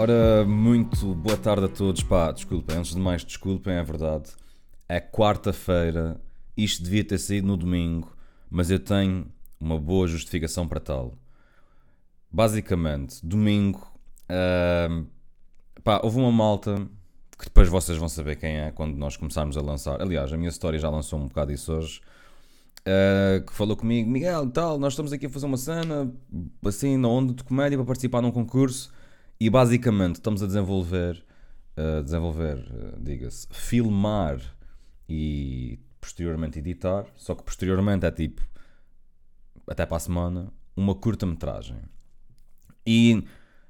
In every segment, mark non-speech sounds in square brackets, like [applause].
Ora, muito boa tarde a todos. Pá, desculpem, antes de mais, desculpem, é verdade. É quarta-feira, isto devia ter saído no domingo, mas eu tenho uma boa justificação para tal. Basicamente, domingo, uh, pá, houve uma malta que depois vocês vão saber quem é quando nós começarmos a lançar. Aliás, a minha história já lançou um bocado isso hoje. Uh, que falou comigo, Miguel, tal, nós estamos aqui a fazer uma cena assim na onda de comédia para participar num concurso e basicamente estamos a desenvolver, uh, desenvolver, uh, diga-se, filmar e posteriormente editar, só que posteriormente é tipo, até para a semana, uma curta-metragem. E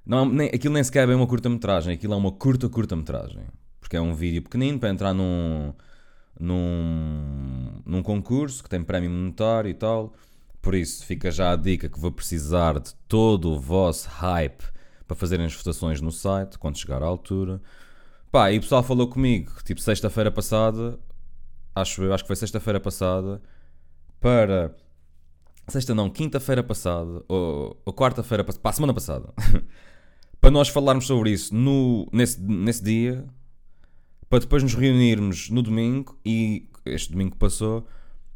não, nem, aquilo nem sequer é bem uma curta-metragem, aquilo é uma curta-curta-metragem. Porque é um vídeo pequenino para entrar num, num, num concurso que tem prémio monetário e tal. Por isso, fica já a dica que vou precisar de todo o vosso hype para fazerem as votações no site quando chegar à altura. Pá, e o pessoal falou comigo, tipo, sexta-feira passada, acho acho que foi sexta-feira passada, para. Sexta não, quinta-feira passada, ou, ou quarta-feira passada, pá, semana passada, [laughs] para nós falarmos sobre isso no, nesse, nesse dia, para depois nos reunirmos no domingo, e este domingo passou,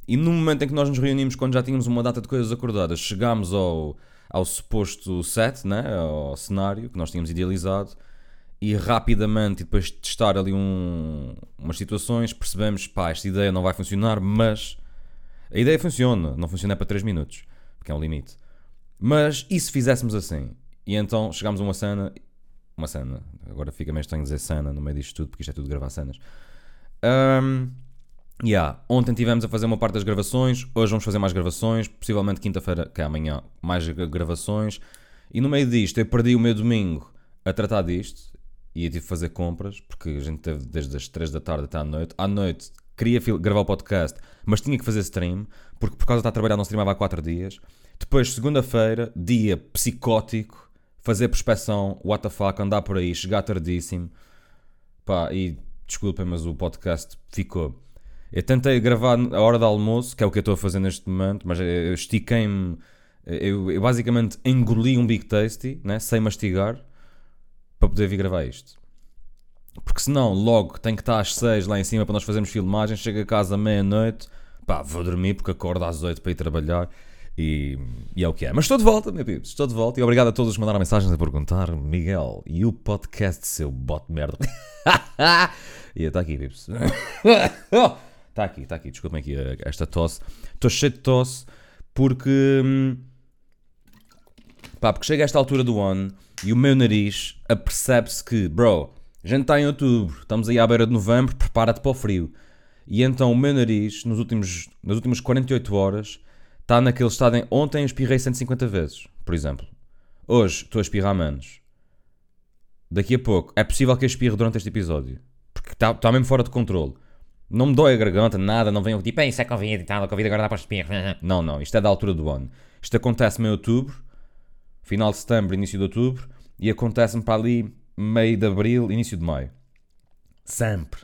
e no momento em que nós nos reunimos, quando já tínhamos uma data de coisas acordadas, chegámos ao, ao suposto set, né? ao cenário que nós tínhamos idealizado, e rapidamente, depois de testar ali um, umas situações, percebemos, pá, esta ideia não vai funcionar, mas a ideia funciona, não funciona para 3 minutos, porque é um limite. Mas e se fizéssemos assim? E então chegámos a uma cena, uma cena, agora fica meio estranho dizer cena no meio disto tudo, porque isto é tudo gravar cenas. Um, yeah. Ontem tivemos a fazer uma parte das gravações, hoje vamos fazer mais gravações, possivelmente quinta-feira, que é amanhã, mais gravações. E no meio disto, eu perdi o meu domingo a tratar disto, e eu tive que fazer compras, porque a gente teve desde as 3 da tarde até à noite. À noite queria gravar o podcast, mas tinha que fazer stream, porque por causa de estar a trabalhar não streamava há 4 dias. Depois, segunda-feira, dia psicótico, fazer prospeção, what the fuck, andar por aí, chegar tardíssimo. Pá, e desculpem, mas o podcast ficou. Eu tentei gravar a hora do almoço, que é o que eu estou a fazer neste momento, mas eu estiquei-me. Eu, eu, basicamente engoli um Big Tasty, né, sem mastigar, para poder vir gravar isto. Porque senão, logo, tem que estar às 6 lá em cima para nós fazermos filmagens, chego a casa à meia-noite, pá, vou dormir porque acordo às 8 para ir trabalhar. E, e, é o que é. Mas estou de volta, meu pips, estou de volta. E obrigado a todos que mandaram mensagens a perguntar: Miguel, e o podcast, seu bot merda? [laughs] e está aqui, pips. [laughs] Está aqui, está aqui. Desculpem aqui esta tosse. Estou cheio de tosse porque. Hum, pá, porque chega a esta altura do ano e o meu nariz apercebe-se que, bro, a gente está em outubro, estamos aí à beira de novembro, prepara-te para o frio. E então o meu nariz, nos últimos, nas últimas 48 horas, está naquele estado em. Ontem espirrei 150 vezes, por exemplo. Hoje estou a espirrar menos. Daqui a pouco, é possível que eu espirre durante este episódio. Porque está, está mesmo fora de controle. Não me dói a garganta, nada, não venho tipo, isso é Covid e tal, Covid agora dá para espirro. [laughs] Não, não, isto é da altura do ano. Isto acontece-me em outubro, final de setembro, início de outubro, e acontece-me para ali meio de abril, início de maio. Sempre.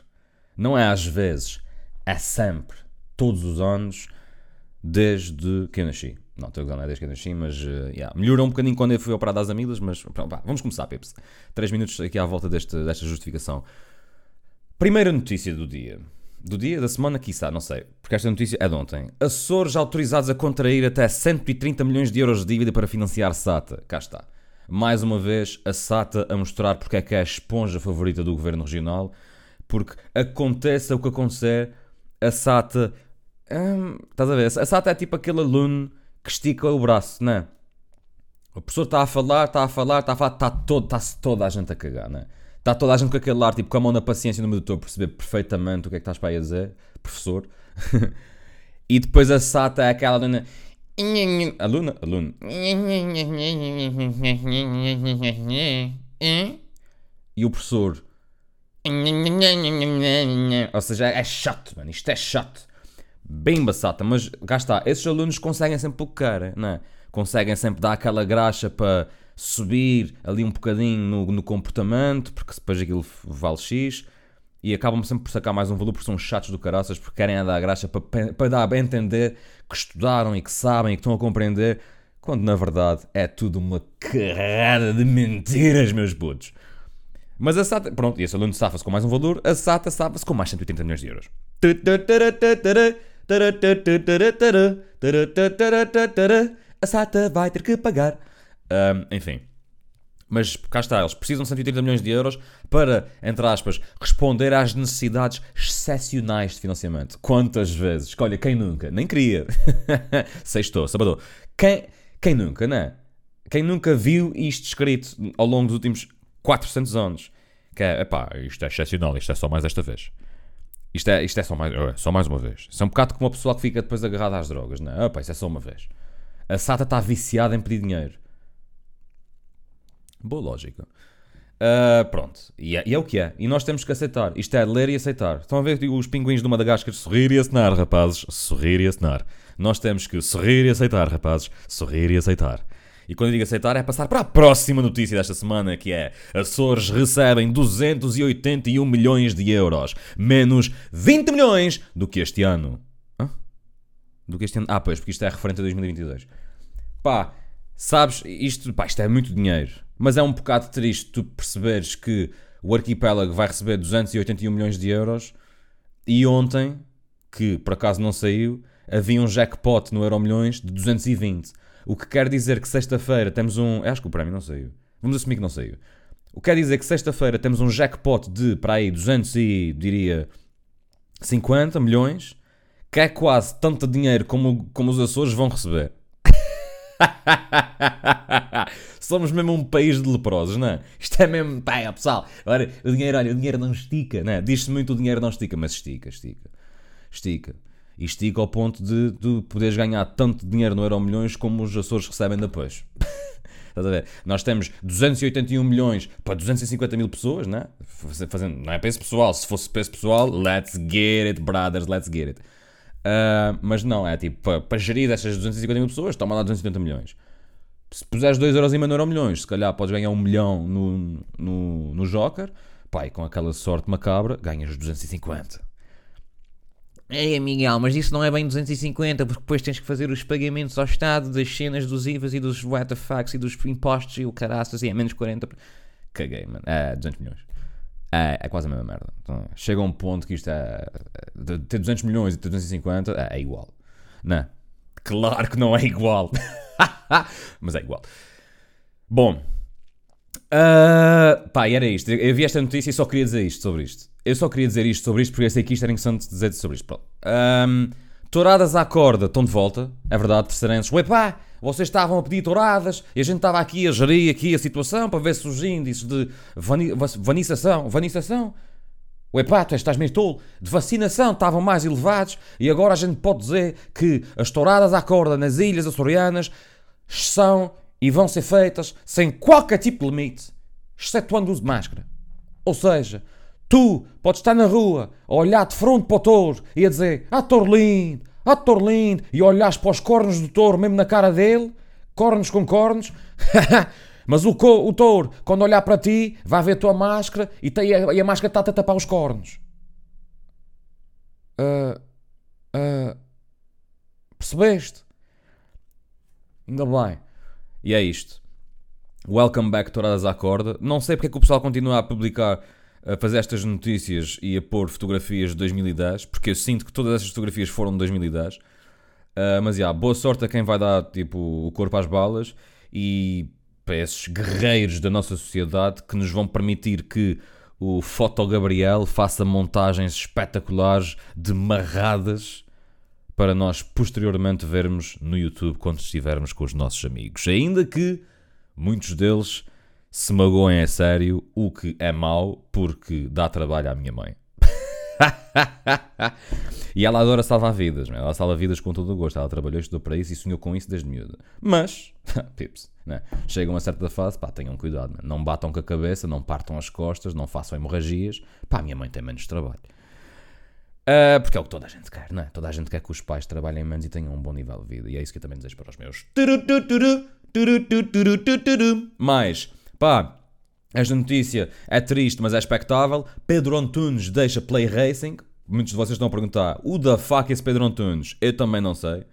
Não é às vezes, é sempre. Todos os anos, desde que eu nasci. Não, estou a não é desde que eu nasci, mas uh, yeah. melhorou um bocadinho quando eu fui operado às amilas, mas pronto, vá, vamos começar, Pips. Três minutos aqui à volta deste, desta justificação. Primeira notícia do dia. Do dia, da semana, quiçá, não sei. Porque esta notícia é de ontem. Açores autorizados a contrair até 130 milhões de euros de dívida para financiar SATA. Cá está. Mais uma vez, a SATA a mostrar porque é que é a esponja favorita do governo regional. Porque aconteça o que acontecer, a SATA. Hum, estás a ver? A SATA é tipo aquele aluno que estica o braço, não é? O professor está a falar, está a falar, está a falar, está todo, está-se toda a gente a cagar, não é? Está toda a gente com aquele ar, tipo, com a mão na paciência no meio do todo, perceber perfeitamente o que é que estás para aí a dizer, professor. [laughs] e depois a SATA é aquela dona. Aluna? Aluno. E o professor. Ou seja, é chato, mano. Isto é chato. Bem basata, mas cá está. Esses alunos conseguem sempre pouco cara, não é? Conseguem sempre dar aquela graxa para subir ali um bocadinho no, no comportamento, porque depois aquilo vale X e acabam sempre por sacar mais um valor porque são chatos do caraças, porque querem dar a graxa para, para dar a entender que estudaram e que sabem e que estão a compreender, quando na verdade é tudo uma carrada de mentiras, meus putos. Mas a SATA, pronto, e a Salone safa-se com mais um valor, a SATA safa-se com mais 180 milhões de euros. A SATA vai ter que pagar. Um, enfim. Mas cá está, eles precisam de 180 milhões de euros para, entre aspas, responder às necessidades excepcionais de financiamento. Quantas vezes? Olha, quem nunca? Nem queria. [laughs] Sextou, sábado. Quem, quem nunca, não é? Quem nunca viu isto escrito ao longo dos últimos 400 anos? Que é, epá, isto é excepcional, isto é só mais esta vez. Isto é, isto é só, mais, é, só mais uma vez. Isso é um bocado como a pessoa que fica depois agarrada às drogas, não é? Epá, isso é só uma vez. A SATA está viciada em pedir dinheiro. Boa lógica. Uh, pronto, e é, e é, o que é. E nós temos que aceitar. Isto é ler e aceitar. Estão a ver os pinguins do Madagascar sorrir e acenar, rapazes. Sorrir e acenar. Nós temos que sorrir e aceitar, rapazes. Sorrir e aceitar. E quando eu digo aceitar é passar para a próxima notícia desta semana, que é Açores recebem 281 milhões de euros, menos 20 milhões do que este ano. Hã? Do que este ano? Ah, pois, porque isto é referente a 2022. Pá, sabes, isto, pá, isto é muito dinheiro. Mas é um bocado triste tu perceberes que o arquipélago vai receber 281 milhões de euros e ontem, que por acaso não saiu, havia um jackpot no Euro Milhões de 220. O que quer dizer que sexta-feira temos um. Acho que o prémio não saiu. Vamos assumir que não saiu. O que quer dizer que sexta-feira temos um jackpot de, para aí, 200 e, diria, 50 milhões, que é quase tanto dinheiro como, como os Açores vão receber. [laughs] Somos mesmo um país de leprosos, não é? Isto é mesmo, pá, é, pessoal, olha, o dinheiro, olha, o dinheiro não estica, não é? Diz-se muito o dinheiro não estica, mas estica, estica, estica. E estica ao ponto de, de poderes ganhar tanto dinheiro no Euro Milhões como os Açores recebem depois. [laughs] Estás a ver? Nós temos 281 milhões para 250 mil pessoas, não é? Fazendo, não é esse pessoal. Se fosse esse pessoal, let's get it, brothers, let's get it. Uh, mas não, é tipo, para, para gerir essas 250 mil pessoas, toma lá 250 milhões. Se puseres 2 euros em no euro milhões, se calhar podes ganhar um milhão no, no, no Joker, e com aquela sorte macabra, ganhas 250. É, Miguel, mas isso não é bem 250, porque depois tens que fazer os pagamentos ao Estado das cenas dos IVAs e dos WTFs e dos impostos e o caraças, e é menos 40. Caguei, mano. É, 200 milhões. É, é quase a mesma merda. Então, chega a um ponto que isto é. Ter 200 milhões e ter 250 é, é igual. Não. Claro que não é igual. [laughs] Mas é igual. Bom. Uh, pá, era isto. Eu vi esta notícia e só queria dizer isto sobre isto. Eu só queria dizer isto sobre isto porque eu sei que isto era interessante dizer sobre isto. Um, touradas à corda estão de volta. É verdade, terceirenses. Ué pá, vocês estavam a pedir touradas e a gente estava aqui a gerir aqui a situação para ver se os índices de vani vanização, vanização, o tu estás meio tolo, de vacinação estavam mais elevados e agora a gente pode dizer que as touradas à corda nas ilhas açorianas são e vão ser feitas sem qualquer tipo de limite, excetuando o uso de máscara. Ou seja, tu podes estar na rua a olhar de frente para o touro e a dizer Ah, touro touro lindo, e olhas para os cornos do touro mesmo na cara dele, cornos com cornos, [laughs] mas o, o touro, quando olhar para ti, vai ver a tua máscara e, tem, e a máscara está-te a tapar os cornos. Uh, uh, percebeste? Ainda bem. E é isto. Welcome back, Touradas à Corda. Não sei porque é que o pessoal continua a publicar a fazer estas notícias e a pôr fotografias de 2010, porque eu sinto que todas essas fotografias foram de 2010. Uh, ah, mas, yeah, boa sorte a quem vai dar, tipo, o corpo às balas e para esses guerreiros da nossa sociedade que nos vão permitir que o Foto Gabriel faça montagens espetaculares de marradas para nós posteriormente vermos no YouTube quando estivermos com os nossos amigos. Ainda que muitos deles se magoem a sério, o que é mau porque dá trabalho à minha mãe. [laughs] e ela adora salvar vidas, ela salva vidas com todo o gosto. Ela trabalhou, estudou para isso e sonhou com isso desde miúda. Mas, [laughs] pips, né? chega uma certa fase, pá, tenham cuidado, né? não batam com a cabeça, não partam as costas, não façam hemorragias. Pá, minha mãe tem menos trabalho. Uh, porque é o que toda a gente quer, não é? Toda a gente quer que os pais trabalhem menos e tenham um bom nível de vida. E é isso que eu também desejo para os meus. Mas Pá, esta notícia é triste, mas é expectável. Pedro Antunes deixa Play Racing. Muitos de vocês estão a perguntar: o da fuck é esse Pedro Antunes? Eu também não sei.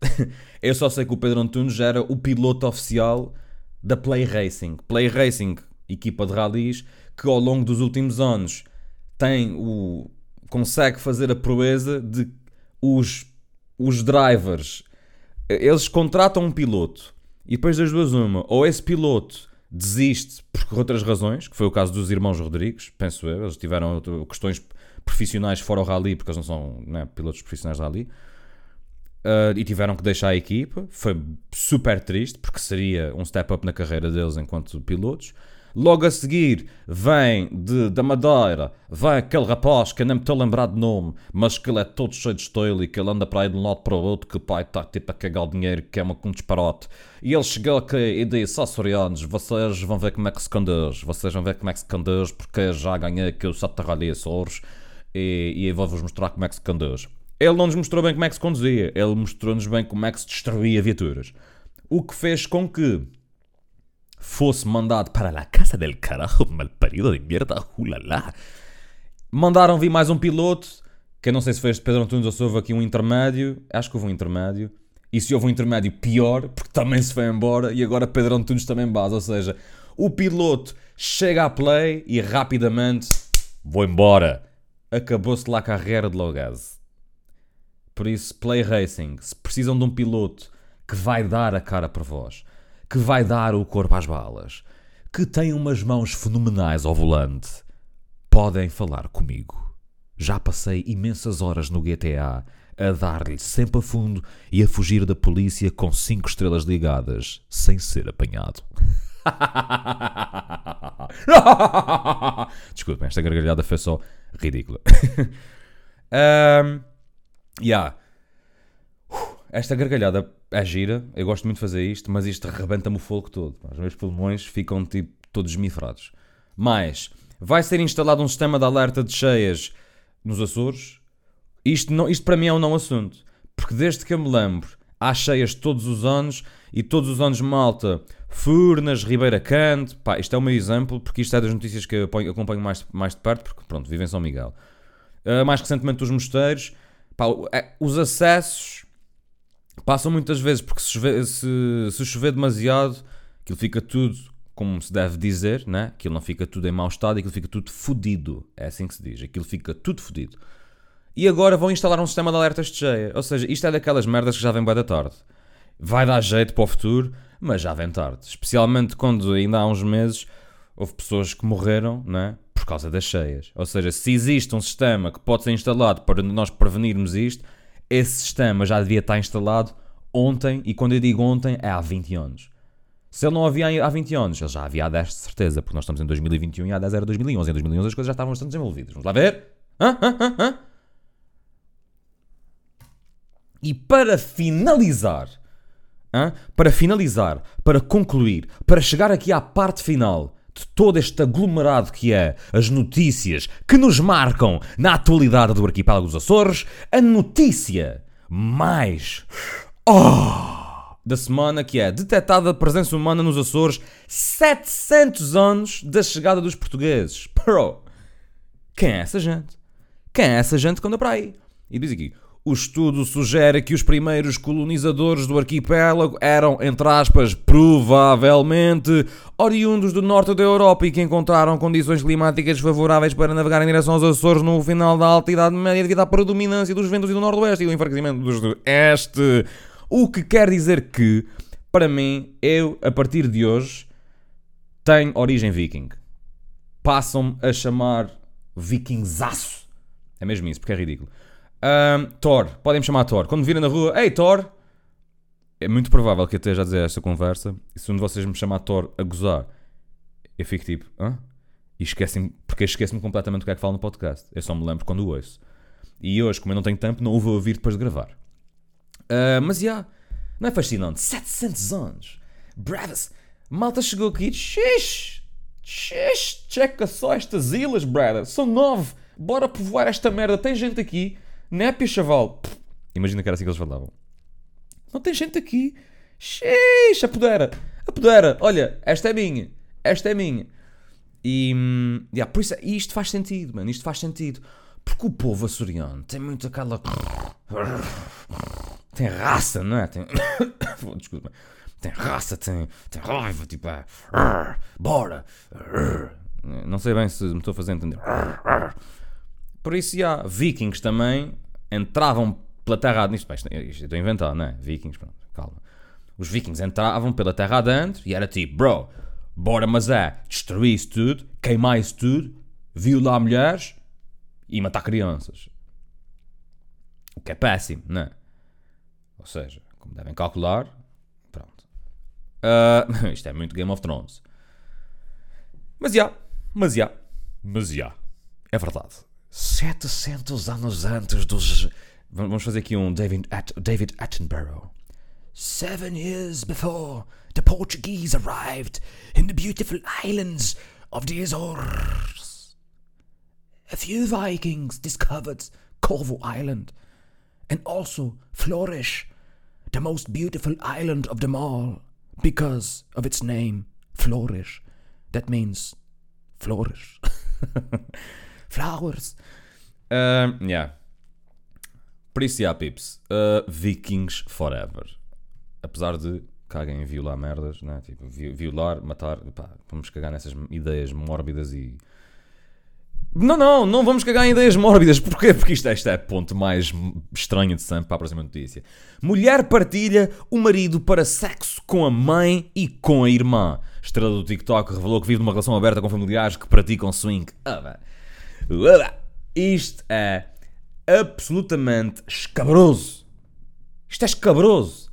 [laughs] eu só sei que o Pedro Antunes era o piloto oficial da Play Racing. Play Racing, equipa de rallies, que ao longo dos últimos anos tem o consegue fazer a proeza de os, os drivers eles contratam um piloto e depois das duas uma, ou esse piloto desiste por outras razões, que foi o caso dos irmãos Rodrigues, penso eu, eles tiveram questões profissionais fora o rally, porque eles não são né, pilotos profissionais rally, uh, e tiveram que deixar a equipa, foi super triste, porque seria um step up na carreira deles enquanto pilotos, Logo a seguir vem de, da Madeira, vem aquele rapaz que eu nem me estou a lembrar de nome, mas que ele é todo cheio de estilo e que ele anda para aí de um lado para o outro, que o pai está tipo a cagar o dinheiro, que é uma, um disparote. E ele chegou aqui e disse: Açorianos, vocês vão ver como é que se conduz, vocês vão ver como é que se conduz, porque já ganhei aqui o Sata Rally Açores e, e vou-vos mostrar como é que se conduz. Ele não nos mostrou bem como é que se conduzia, ele mostrou-nos bem como é que se destruía viaturas. O que fez com que fosse mandado para la casa del carajo, malparido de mierda, ulala. Mandaram vir mais um piloto, que eu não sei se foi este Pedro Antunes ou se houve aqui um intermédio, acho que houve um intermédio. E se houve um intermédio, pior, porque também se foi embora e agora Pedro Antunes também base. Ou seja, o piloto chega à play e rapidamente vou embora. Acabou-se lá a carreira de Logaz. Por isso, Play Racing, se precisam de um piloto que vai dar a cara por vós, que vai dar o corpo às balas, que tem umas mãos fenomenais ao volante, podem falar comigo. Já passei imensas horas no GTA a dar-lhe sempre a fundo e a fugir da polícia com cinco estrelas ligadas, sem ser apanhado. [laughs] Desculpem, esta gargalhada foi só ridícula. [laughs] um, yeah. Esta gargalhada é gira, eu gosto muito de fazer isto, mas isto rebenta-me o fogo todo. Os meus pulmões ficam tipo todos esmifrados. Mas vai ser instalado um sistema de alerta de cheias nos Açores. Isto, não, isto para mim é um não assunto. Porque desde que eu me lembro, há cheias todos os anos e todos os anos Malta, Furnas, Ribeira Cante. Pá, isto é o meu exemplo porque isto é das notícias que eu acompanho mais, mais de perto, porque pronto, vivo em São Miguel. Uh, mais recentemente os mosteiros. Pá, é, os acessos Passam muitas vezes porque se chover, se, se chover demasiado, aquilo fica tudo como se deve dizer, né? aquilo não fica tudo em mau estado, aquilo fica tudo fodido. É assim que se diz, aquilo fica tudo fodido. E agora vão instalar um sistema de alertas de cheia. Ou seja, isto é daquelas merdas que já vem bem da tarde. Vai dar jeito para o futuro, mas já vem tarde. Especialmente quando ainda há uns meses houve pessoas que morreram né? por causa das cheias. Ou seja, se existe um sistema que pode ser instalado para nós prevenirmos isto, esse sistema já devia estar instalado ontem, e quando eu digo ontem, é há 20 anos. Se ele não havia há 20 anos, ele já havia há 10 de certeza, porque nós estamos em 2021 e há 10 era 2011. Em 2011 as coisas já estavam bastante desenvolvidas. Vamos lá ver? Hã? Hã? Hã? E para finalizar, para finalizar, para concluir, para chegar aqui à parte final, de todo este aglomerado que é as notícias que nos marcam na atualidade do arquipélago dos Açores, a notícia mais oh, da semana que é detectada a presença humana nos Açores 700 anos da chegada dos portugueses. Quem é essa gente? Quem é essa gente que anda para aí? E diz aqui, o estudo sugere que os primeiros colonizadores do arquipélago eram, entre aspas, provavelmente oriundos do norte da Europa e que encontraram condições climáticas favoráveis para navegar em direção aos Açores no final da Alta Idade Média devido à predominância dos ventos do Nordeste e do enfraquecimento dos do Este. O que quer dizer que, para mim, eu, a partir de hoje, tenho origem viking. Passam-me a chamar vikingzaço. É mesmo isso, porque é ridículo. Um, Thor, podem me chamar Thor. Quando virem na rua, ei Thor, é muito provável que eu esteja a dizer esta conversa e se um de vocês me chamar Thor a gozar, eu fico tipo, hã? E esquecem porque esqueço-me completamente do que é que falo no podcast. Eu só me lembro quando o ouço. E hoje, como eu não tenho tempo, não o vou ouvir depois de gravar. Uh, mas já, yeah, não é fascinante? 700 anos. Bravis, malta chegou aqui, xixi, xixi, checa só estas ilhas, brother. São nove. Bora povoar esta merda. Tem gente aqui Népia, chaval. Imagina que era assim que eles falavam. Não tem gente aqui. Xixi, apodera. Apodera. Olha, esta é minha. Esta é minha. E, hum, yeah, por isso, isto faz sentido, mano. Isto faz sentido. Porque o povo açoriano tem muito aquela. Tem raça, não é? Tem. [coughs] Desculpa. Tem raça, tem, tem raiva, tipo, é. Bora. Não sei bem se me estou a fazer entender. Por isso, já, vikings também entravam pela terra nisto, isto, isto estou a inventar, não é? Vikings, pronto, calma. Os vikings entravam pela terra adentro e era tipo, bro, bora mas é destruir isso tudo, queimar isso tudo, violar mulheres e matar crianças. O que é péssimo, não é? Ou seja, como devem calcular, pronto. Uh, [laughs] isto é muito Game of Thrones. Mas já, mas já, mas já. É verdade. 700 anos antes dos. Vamos fazer aqui um David, At David Attenborough. Seven years before the Portuguese arrived in the beautiful islands of the Azores, a few Vikings discovered Corvo Island and also Flourish, the most beautiful island of them all, because of its name, Flourish. That means flourish. [laughs] Flowers. Uh, yeah. Por isso, yeah, pips. Uh, Vikings forever. Apesar de caguem em violar merdas, né? Tipo, violar, matar. Pá, vamos cagar nessas ideias mórbidas e. Não, não, não vamos cagar em ideias mórbidas. Porquê? Porque isto, isto é ponto mais estranho de sempre para a próxima notícia. Mulher partilha o marido para sexo com a mãe e com a irmã. Estrela do TikTok revelou que vive numa relação aberta com familiares que praticam swing. Ah, isto é absolutamente escabroso. Isto é escabroso.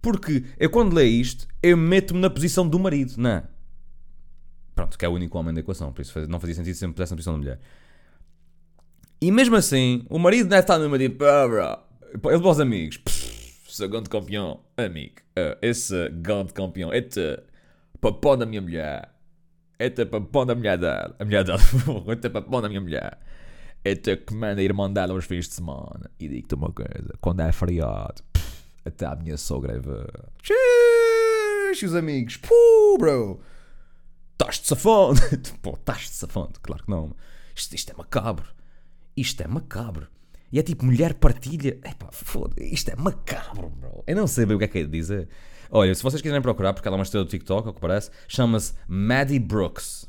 Porque eu quando leio isto, eu meto-me na posição do marido, não é? Pronto, que é o único homem da equação, por isso não fazia sentido se sempre pudesse na posição da mulher. E mesmo assim, o marido deve estar numa tipo, ah, bro. Ele para os amigos, grande campeão, amigo. Uh, esse grande campeão, este papão da minha mulher. Este papão da mulher dela. A mulher dela, [laughs] este papão da minha mulher. Este que manda a irmã dela aos fins de semana. E digo-te uma coisa: quando é feriado, até a minha sogra é ver. os amigos, puh, bro. Estás-te safando. [laughs] Pô, estás-te safando. Claro que não. Isto, isto é macabro. Isto é macabro. E é tipo, mulher partilha. Epá, foda Isto é macabro, bro. Eu não sei bem o que é que é de dizer. Olha, se vocês quiserem procurar, porque ela é uma estrela do TikTok, ao que parece, chama-se Maddie Brooks.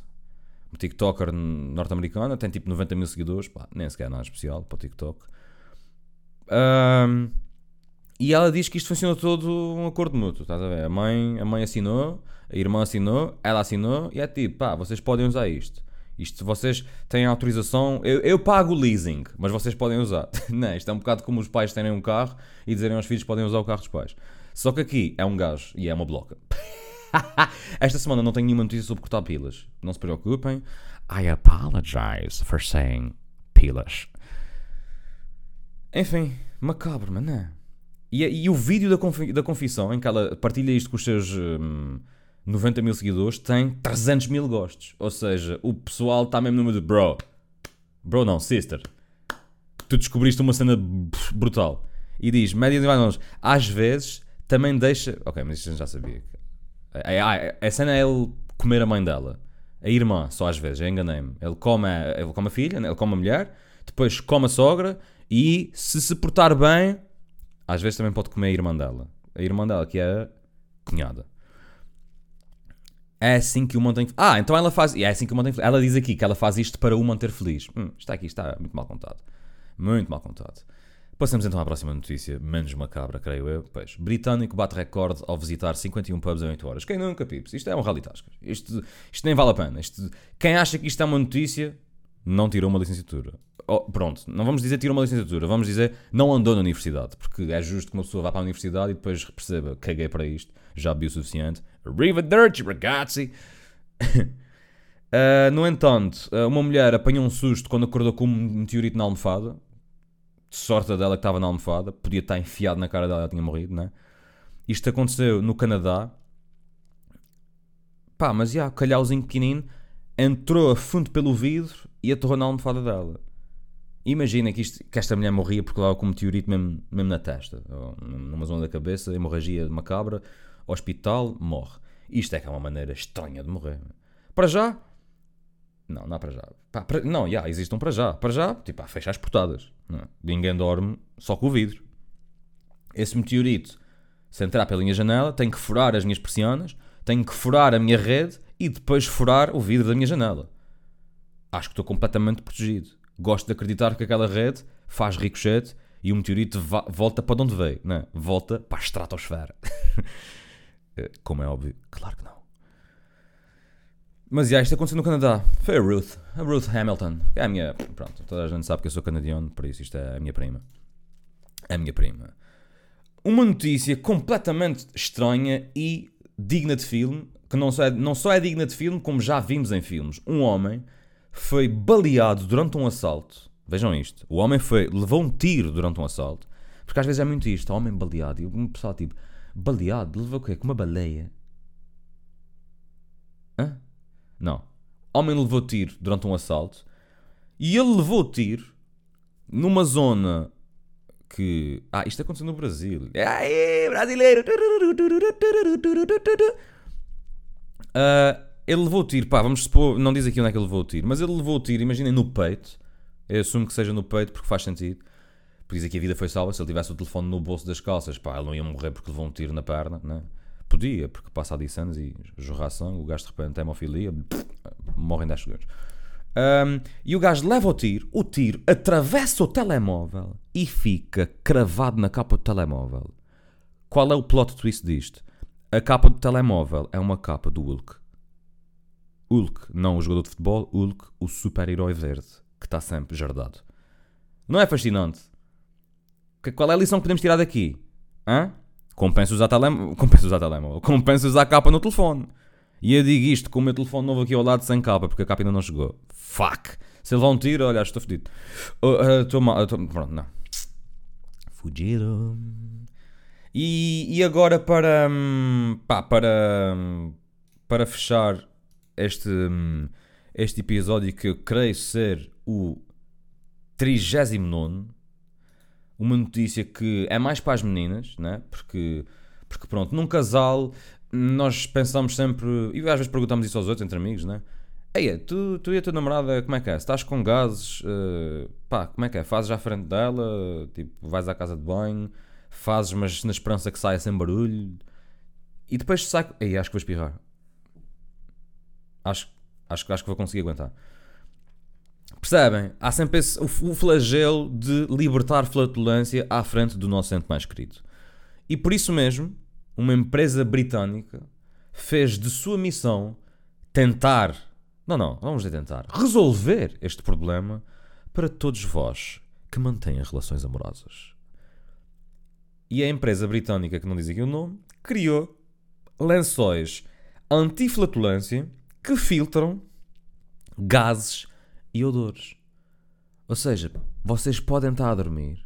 Uma TikToker norte-americana, tem tipo 90 mil seguidores, pá, nem sequer nada especial para o TikTok. Um, e ela diz que isto funciona todo um acordo mútuo, estás a ver? A mãe, a mãe assinou, a irmã assinou, ela assinou, e é tipo, pá, vocês podem usar isto. Isto vocês têm autorização. Eu, eu pago o leasing, mas vocês podem usar. [laughs] Não, isto é um bocado como os pais terem um carro e dizerem aos filhos que podem usar o carro dos pais. Só que aqui é um gajo e é uma bloca. [laughs] Esta semana não tenho nenhuma notícia sobre cortar pilas. Não se preocupem. I apologize for saying pilas. Enfim, macabro, mas não é? E, e o vídeo da, confi da confissão em que ela partilha isto com os seus hum, 90 mil seguidores tem 300 mil gostos. Ou seja, o pessoal está mesmo no de bro. Bro não, sister. Tu descobriste uma cena brutal. E diz, média de mais às vezes também deixa. Ok, mas isto já sabia. A, a cena é ele comer a mãe dela. A irmã, só às vezes, enganei-me. Ele come, a, ele come a filha, ele come a mulher, depois come a sogra e, se se portar bem, às vezes também pode comer a irmã dela. A irmã dela, que é a cunhada. É assim que o mantém. Ah, então ela faz. É assim que o mantém. Ela diz aqui que ela faz isto para o manter feliz. Hum, está aqui, está muito mal contado. Muito mal contado. Passamos então à próxima notícia, menos macabra, creio eu. Pois, britânico bate recorde ao visitar 51 pubs em 8 horas. Quem nunca, pips? Isto é um rally tascas. Isto, isto nem vale a pena. Isto, quem acha que isto é uma notícia, não tirou uma licenciatura. Oh, pronto, não vamos dizer tirou uma licenciatura, vamos dizer não andou na universidade. Porque é justo que uma pessoa vá para a universidade e depois perceba, caguei para isto, já vi o suficiente. Arrivederci, ragazzi! uh, [laughs] no entanto, uma mulher apanhou um susto quando acordou com um meteorito na almofada sorte dela que estava na almofada, podia estar enfiado na cara dela, ela tinha morrido, né? Isto aconteceu no Canadá. Pá, mas já, o calhauzinho pequenino entrou a fundo pelo vidro e aterrou na almofada dela. Imagina que, isto, que esta mulher morria porque lá com um meteorito mesmo, mesmo na testa, numa zona da cabeça, hemorragia macabra, hospital, morre. Isto é que é uma maneira estranha de morrer. Para já, não, não há para já. Pá, não, já, existe um para já. Para já, tipo, fecha as portadas. Não. É? Ninguém dorme só com o vidro. Esse meteorito, se entrar pela minha janela, tem que furar as minhas persianas, tem que furar a minha rede e depois furar o vidro da minha janela. acho que estou completamente protegido. Gosto de acreditar que aquela rede faz ricochete e o meteorito volta para onde veio, né? volta para a estratosfera. [laughs] Eh, como é óbvio, claro que não. Mas já, isto aconteceu no Canadá. Foi a Ruth, a Ruth Hamilton. É a minha. Pronto, toda a gente sabe que eu sou canadiano, por isso isto é a minha prima. É a minha prima. Uma notícia completamente estranha e digna de filme, que não só, é, não só é digna de filme, como já vimos em filmes. Um homem foi baleado durante um assalto. Vejam isto. O homem foi, levou um tiro durante um assalto. Porque às vezes é muito isto. Homem baleado. E o pessoal tipo, baleado? Levou o quê? Com uma baleia? Hã? Não. Homem levou tiro durante um assalto. E ele levou tiro numa zona que. Ah, isto aconteceu no Brasil. Aê, brasileiro! Uh, ele levou o tiro, pá, vamos supor, não diz aqui onde é que ele levou o tiro, mas ele levou o tiro, imaginem, no peito. Eu assumo que seja no peito porque faz sentido. Por isso aqui a vida foi salva. Se ele tivesse o telefone no bolso das calças, pá, ele não ia morrer porque levou um tiro na perna, né? Podia, porque passa a anos e jorrar sangue, o gajo de repente tem hemofilia, morre em 10 segundos. Um, e o gajo leva o tiro, o tiro atravessa o telemóvel e fica cravado na capa do telemóvel. Qual é o plot twist disto? A capa do telemóvel é uma capa do Hulk. Hulk, não o jogador de futebol, Hulk, o super-herói verde, que está sempre jardado. Não é fascinante? Qual é a lição que podemos tirar daqui? Hã? Compensa usar, telem... Compensa usar telemóvel. Compensa usar capa no telefone. E eu digo isto com o meu telefone novo aqui ao lado sem capa, porque a capa ainda não chegou. Fuck! Se ele levar um tiro, olha, estou fedido. Estou uh, uh, mal. Uh, pronto, não. Fugiram. E, e agora para. Hum, pá, para. Hum, para fechar este, hum, este episódio que eu creio ser o 39 uma notícia que é mais para as meninas, né? porque, porque pronto, num casal nós pensamos sempre, e às vezes perguntamos isso aos outros entre amigos, né? Eia, tu, tu e a tua namorada, como é que é? Estás com gases, uh, pá, como é que é? Fazes à frente dela, tipo, vais à casa de banho, fazes, mas na esperança que saia sem barulho, e depois sai. Ei, acho que vou espirrar. Acho, acho, acho que vou conseguir aguentar. Percebem? Há sempre esse, o, o flagelo de libertar flatulência à frente do nosso ente mais querido. E por isso mesmo, uma empresa britânica fez de sua missão tentar, não, não, vamos de tentar, resolver este problema para todos vós que mantêm relações amorosas. E a empresa britânica, que não diz aqui o nome, criou lençóis anti-flatulência que filtram gases e odores. Ou seja, vocês podem estar a dormir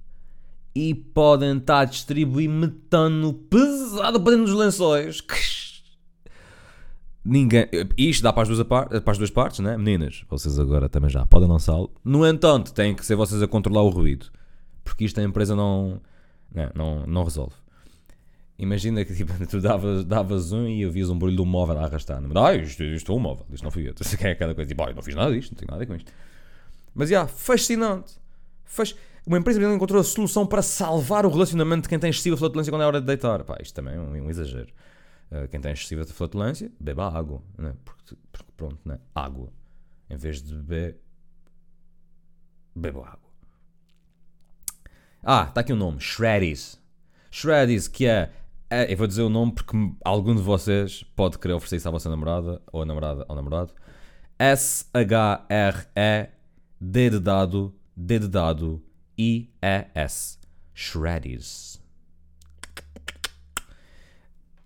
e podem estar a distribuir metano pesado para dentro dos lençóis. [laughs] Ninguém. Isto dá para as, duas, para as duas partes, né? Meninas, vocês agora também já podem lançá-lo. No entanto, têm que ser vocês a controlar o ruído. Porque isto a empresa não, não, né, não, não resolve. Imagina que tipo, [laughs] tu davas, davas um e ouvias um barulho de um móvel a arrastar. Ah, isto, isto é um móvel, isto não fui eu. [laughs] Isto é aquela coisa tipo, ah, não fiz nada disto, não tenho nada a ver com isto. Mas, já, yeah, fascinante. Fasc uma empresa encontrou a solução para salvar o relacionamento de quem tem excessiva flatulência quando é hora de deitar. Pá, isto também é um, um exagero. Uh, quem tem excessiva flatulência, beba água. Né? Porque, porque, pronto, né? água. Em vez de beber, beba água. Ah, está aqui o um nome: Shreddies. Shreddies, que é, é. Eu vou dizer o nome porque algum de vocês pode querer oferecer isso à vossa namorada, ou a namorada ou namorado. S-H-R-E-D de dado, D de dado, I-E-S. Shreddies.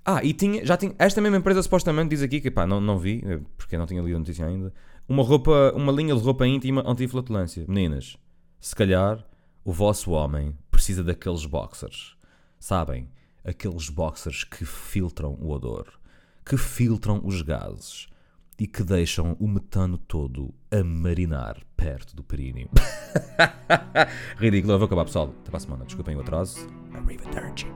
Ah, e tinha, já tinha, esta mesma empresa supostamente diz aqui que, pá, não, não vi, eh, porque não tinha lido a notícia ainda, uma roupa, uma linha de roupa íntima anti-flatulência. Meninas, se calhar o vosso homem precisa daqueles boxers. Sabem? Aqueles boxers que filtram o odor, que filtram os gases e que deixam o metano todo a marinar perto do períneo. [laughs] Ridículo, eu vou acabar pessoal. Até para a semana. Desculpem o atraso. Arrivederci.